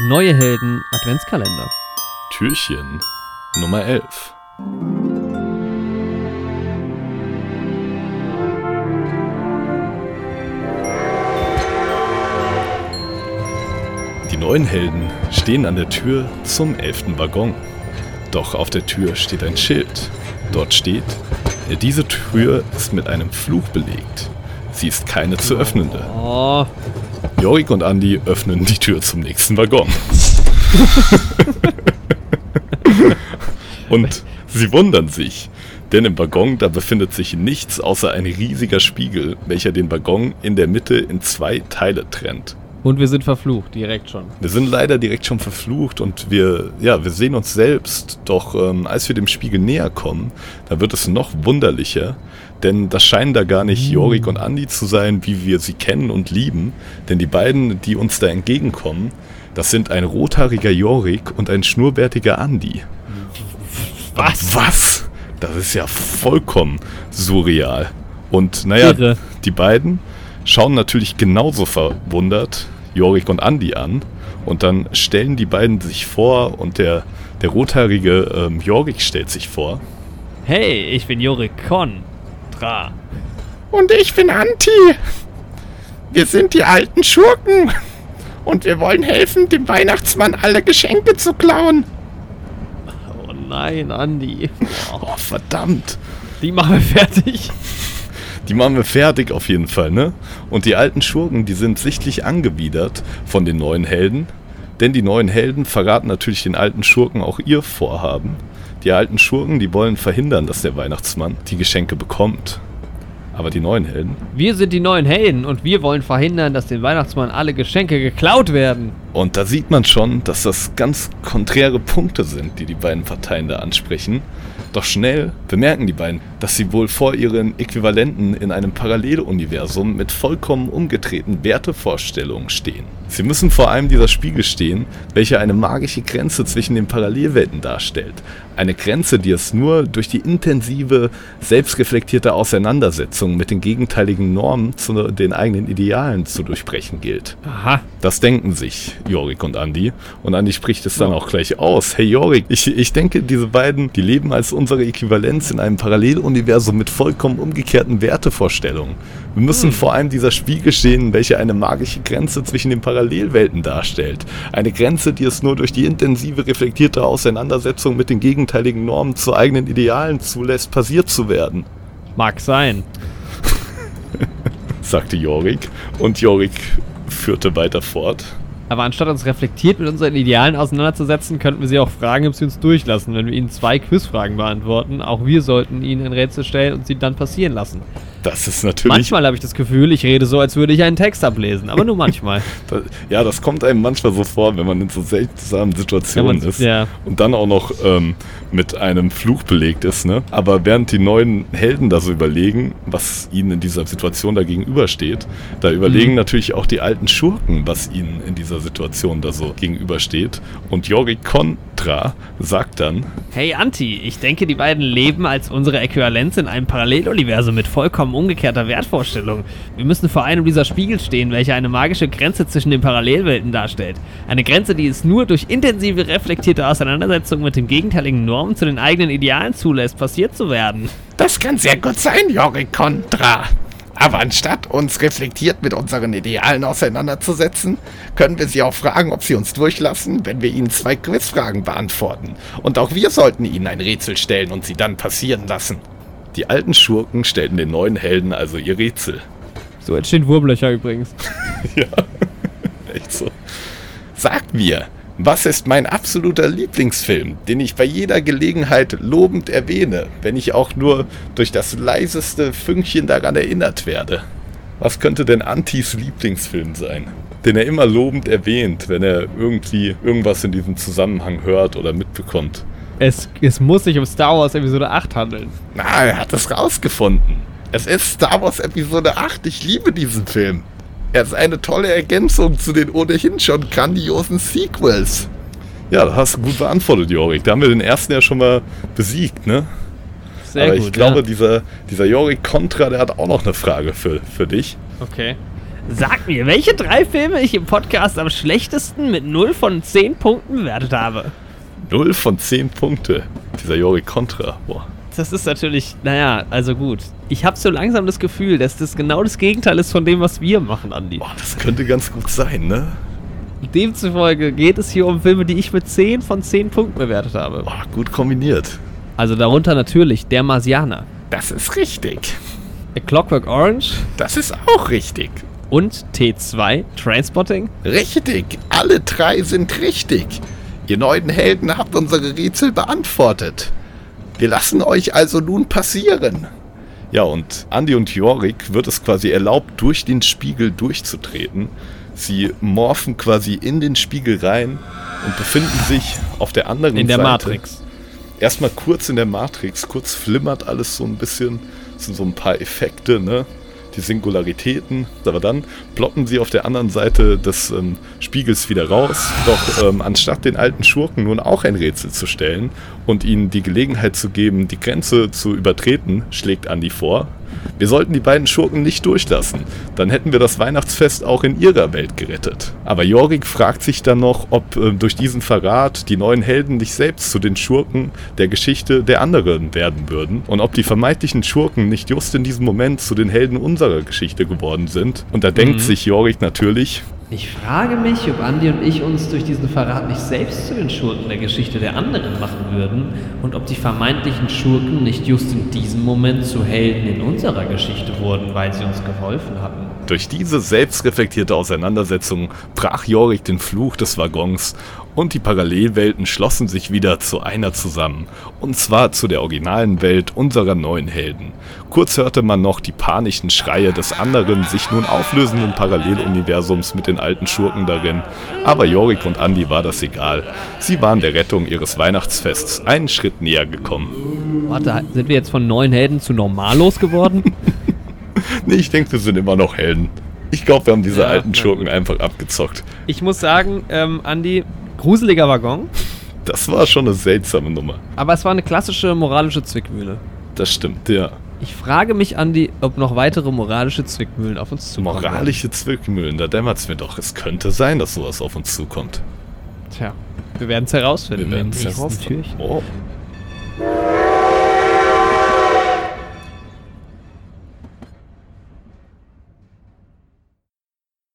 Neue Helden Adventskalender. Türchen Nummer 11. Die neuen Helden stehen an der Tür zum elften Waggon. Doch auf der Tür steht ein Schild. Dort steht, diese Tür ist mit einem Fluch belegt. Sie ist keine zu öffnende. Oh, Jorik und Andi öffnen die Tür zum nächsten Waggon. und sie wundern sich, denn im Waggon da befindet sich nichts außer ein riesiger Spiegel, welcher den Waggon in der Mitte in zwei Teile trennt. Und wir sind verflucht, direkt schon. Wir sind leider direkt schon verflucht und wir, ja, wir sehen uns selbst. Doch ähm, als wir dem Spiegel näher kommen, da wird es noch wunderlicher, denn das scheinen da gar nicht Jorik und Andi zu sein, wie wir sie kennen und lieben. Denn die beiden, die uns da entgegenkommen, das sind ein rothaariger Jorik und ein schnurrbärtiger Andi. Was? Was? Das ist ja vollkommen surreal. Und naja, Irre. die beiden schauen natürlich genauso verwundert Jorik und Andi an. Und dann stellen die beiden sich vor und der, der rothaarige ähm, Jorik stellt sich vor. Hey, ich bin Jorik Contra. Und ich bin Anti. Wir sind die alten Schurken. Und wir wollen helfen, dem Weihnachtsmann alle Geschenke zu klauen. Oh nein, Andi. Oh, verdammt. die machen wir fertig. Die machen wir fertig auf jeden Fall, ne? Und die alten Schurken, die sind sichtlich angewidert von den neuen Helden. Denn die neuen Helden verraten natürlich den alten Schurken auch ihr Vorhaben. Die alten Schurken, die wollen verhindern, dass der Weihnachtsmann die Geschenke bekommt. Aber die neuen Helden, Wir sind die neuen Helden und wir wollen verhindern, dass dem Weihnachtsmann alle Geschenke geklaut werden. Und da sieht man schon, dass das ganz konträre Punkte sind, die die beiden Parteien da ansprechen. Doch schnell bemerken die beiden, dass sie wohl vor ihren Äquivalenten in einem Paralleluniversum mit vollkommen umgedrehten Wertevorstellungen stehen. Sie müssen vor einem dieser Spiegel stehen, welcher eine magische Grenze zwischen den Parallelwelten darstellt. Eine Grenze, die es nur durch die intensive, selbstreflektierte Auseinandersetzung mit den gegenteiligen Normen zu den eigenen Idealen zu durchbrechen gilt. Aha. Das denken sich Jorik und Andi. Und Andi spricht es dann auch gleich aus. Hey Jorik, ich, ich denke, diese beiden, die leben als unsere Äquivalenz in einem Paralleluniversum mit vollkommen umgekehrten Wertevorstellungen. Wir müssen vor einem dieser Spiegel stehen, welche eine magische Grenze zwischen den Parallelwelten darstellt. Eine Grenze, die es nur durch die intensive, reflektierte Auseinandersetzung mit den gegenteiligen Normen zu eigenen Idealen zulässt, passiert zu werden, Mag sein. sagte Jorik. Und Jorik führte weiter fort. Aber anstatt uns reflektiert mit unseren Idealen auseinanderzusetzen, könnten wir sie auch fragen, ob sie uns durchlassen, wenn wir ihnen zwei Quizfragen beantworten. Auch wir sollten ihnen ein Rätsel stellen und sie dann passieren lassen. Das ist natürlich Manchmal habe ich das Gefühl, ich rede so, als würde ich einen Text ablesen, aber nur manchmal. Da- Ja, das kommt einem manchmal so vor, wenn man in so seltsamen Situationen man- ist ja. und dann auch noch ähm, mit einem Fluch belegt ist. Ne? Aber während die neuen Helden da so überlegen, was ihnen in dieser Situation da gegenübersteht, da überlegen Mhm. natürlich auch die alten Schurken, was ihnen in dieser Situation da so gegenübersteht. Und Jorik Contra sagt dann, Hey Anti, ich denke, die beiden leben als unsere Äquivalenz in einem Paralleluniversum mit vollkommen umgekehrter Wertvorstellung. Wir müssen vor einem dieser Spiegel stehen, welcher eine magische Grenze zwischen den Parallelwelten darstellt. Eine Grenze, die es nur durch intensive, reflektierte Auseinandersetzung mit den gegenteiligen Normen zu den eigenen Idealen zulässt, passiert zu werden. Das kann sehr gut sein, Jorik Contra. Aber anstatt uns reflektiert mit unseren Idealen auseinanderzusetzen, können wir sie auch fragen, ob sie uns durchlassen, wenn wir ihnen zwei Quizfragen beantworten. Und auch wir sollten ihnen ein Rätsel stellen und sie dann passieren lassen. Die alten Schurken stellten den neuen Helden also ihr Rätsel. So entstehen Wurmlöcher übrigens. Echt so. Sagt mir, was ist mein absoluter Lieblingsfilm, den ich bei jeder Gelegenheit lobend erwähne, wenn ich auch nur durch das leiseste Fünkchen daran erinnert werde? Was könnte denn Antis Lieblingsfilm sein? Den er immer lobend erwähnt, wenn er irgendwie irgendwas in diesem Zusammenhang hört oder mitbekommt. Es, es muss sich um Star Wars Episode 8 handeln. Na, er hat es rausgefunden. Es ist Star Wars Episode 8. Ich liebe diesen Film. Er ist eine tolle Ergänzung zu den ohnehin schon grandiosen Sequels. Ja, das hast du gut beantwortet, Jorik. Da haben wir den ersten ja schon mal besiegt, ne? Sehr Aber gut. ich glaube, ja. dieser, dieser Jorik Contra, der hat auch noch eine Frage für, für dich. Okay. Sag mir, welche drei Filme ich im Podcast am schlechtesten mit 0 von 10 Punkten bewertet habe. 0 von 10 Punkte. Dieser Jori Contra. Boah. Das ist natürlich, naja, also gut. Ich habe so langsam das Gefühl, dass das genau das Gegenteil ist von dem, was wir machen, Andi. Boah, das könnte ganz gut sein, ne? Demzufolge geht es hier um Filme, die ich mit 10 von 10 Punkten bewertet habe. Boah, gut kombiniert. Also darunter natürlich Der Marsianer, Das ist richtig. A Clockwork Orange Das ist auch richtig. und T2 Transpotting. Richtig. Alle drei sind richtig. Ihr neuen Helden habt unsere Rätsel beantwortet. Wir lassen euch also nun passieren. Ja, und Andy und Jorik wird es quasi erlaubt, durch den Spiegel durchzutreten. Sie morphen quasi in den Spiegel rein und befinden sich auf der anderen In der Seite. Matrix. Erstmal kurz in der Matrix, kurz flimmert alles so ein bisschen. Das sind so ein paar Effekte, ne? Die Singularitäten. Aber dann ploppen sie auf der anderen Seite des ähm, Spiegels wieder raus. Doch ähm, anstatt den alten Schurken nun auch ein Rätsel zu stellen und ihnen die Gelegenheit zu geben, die Grenze zu übertreten, schlägt Andy vor. Wir sollten die beiden Schurken nicht durchlassen. Dann hätten wir das Weihnachtsfest auch in ihrer Welt gerettet. Aber Jorik fragt sich dann noch, ob äh, durch diesen Verrat die neuen Helden nicht selbst zu den Schurken der Geschichte der anderen werden würden und ob die vermeintlichen Schurken nicht just in diesem Moment zu den Helden unserer Geschichte geworden sind. Und da denkt sich Jorik natürlich, Ich frage mich, ob Andi und ich uns durch diesen Verrat nicht selbst zu den Schurken der Geschichte der anderen machen würden und ob die vermeintlichen Schurken nicht just in diesem Moment zu Helden in unserer Geschichte wurden, weil sie uns geholfen hatten. Durch diese selbstreflektierte Auseinandersetzung brach Jorik den Fluch des Waggons und die Parallelwelten schlossen sich wieder zu einer zusammen. Und zwar zu der originalen Welt unserer neuen Helden. Kurz hörte man noch die panischen Schreie des anderen, sich nun auflösenden Paralleluniversums mit den alten Schurken darin. Aber Jorik und Andy war das egal. Sie waren der Rettung ihres Weihnachtsfests einen Schritt näher gekommen. Warte, sind wir jetzt von neuen Helden zu Normalos geworden? Nee, ich denke, wir sind immer noch Helden. Ich glaube, wir haben diese Ja, alten Schurken einfach abgezockt. ich muss sagen, ähm, Andi, gruseliger Waggon, Das war schon eine seltsame Nummer. aber es war eine klassische moralische Zwickmühle. Das stimmt, ja. Ich frage mich, Andi, ob noch weitere moralische Zwickmühlen auf uns zukommen. Moralische Zwickmühlen, da dämmert es mir doch. Es könnte sein, dass sowas auf uns zukommt. Tja, wir werden es herausfinden. Wir werden es herausfinden. Oh,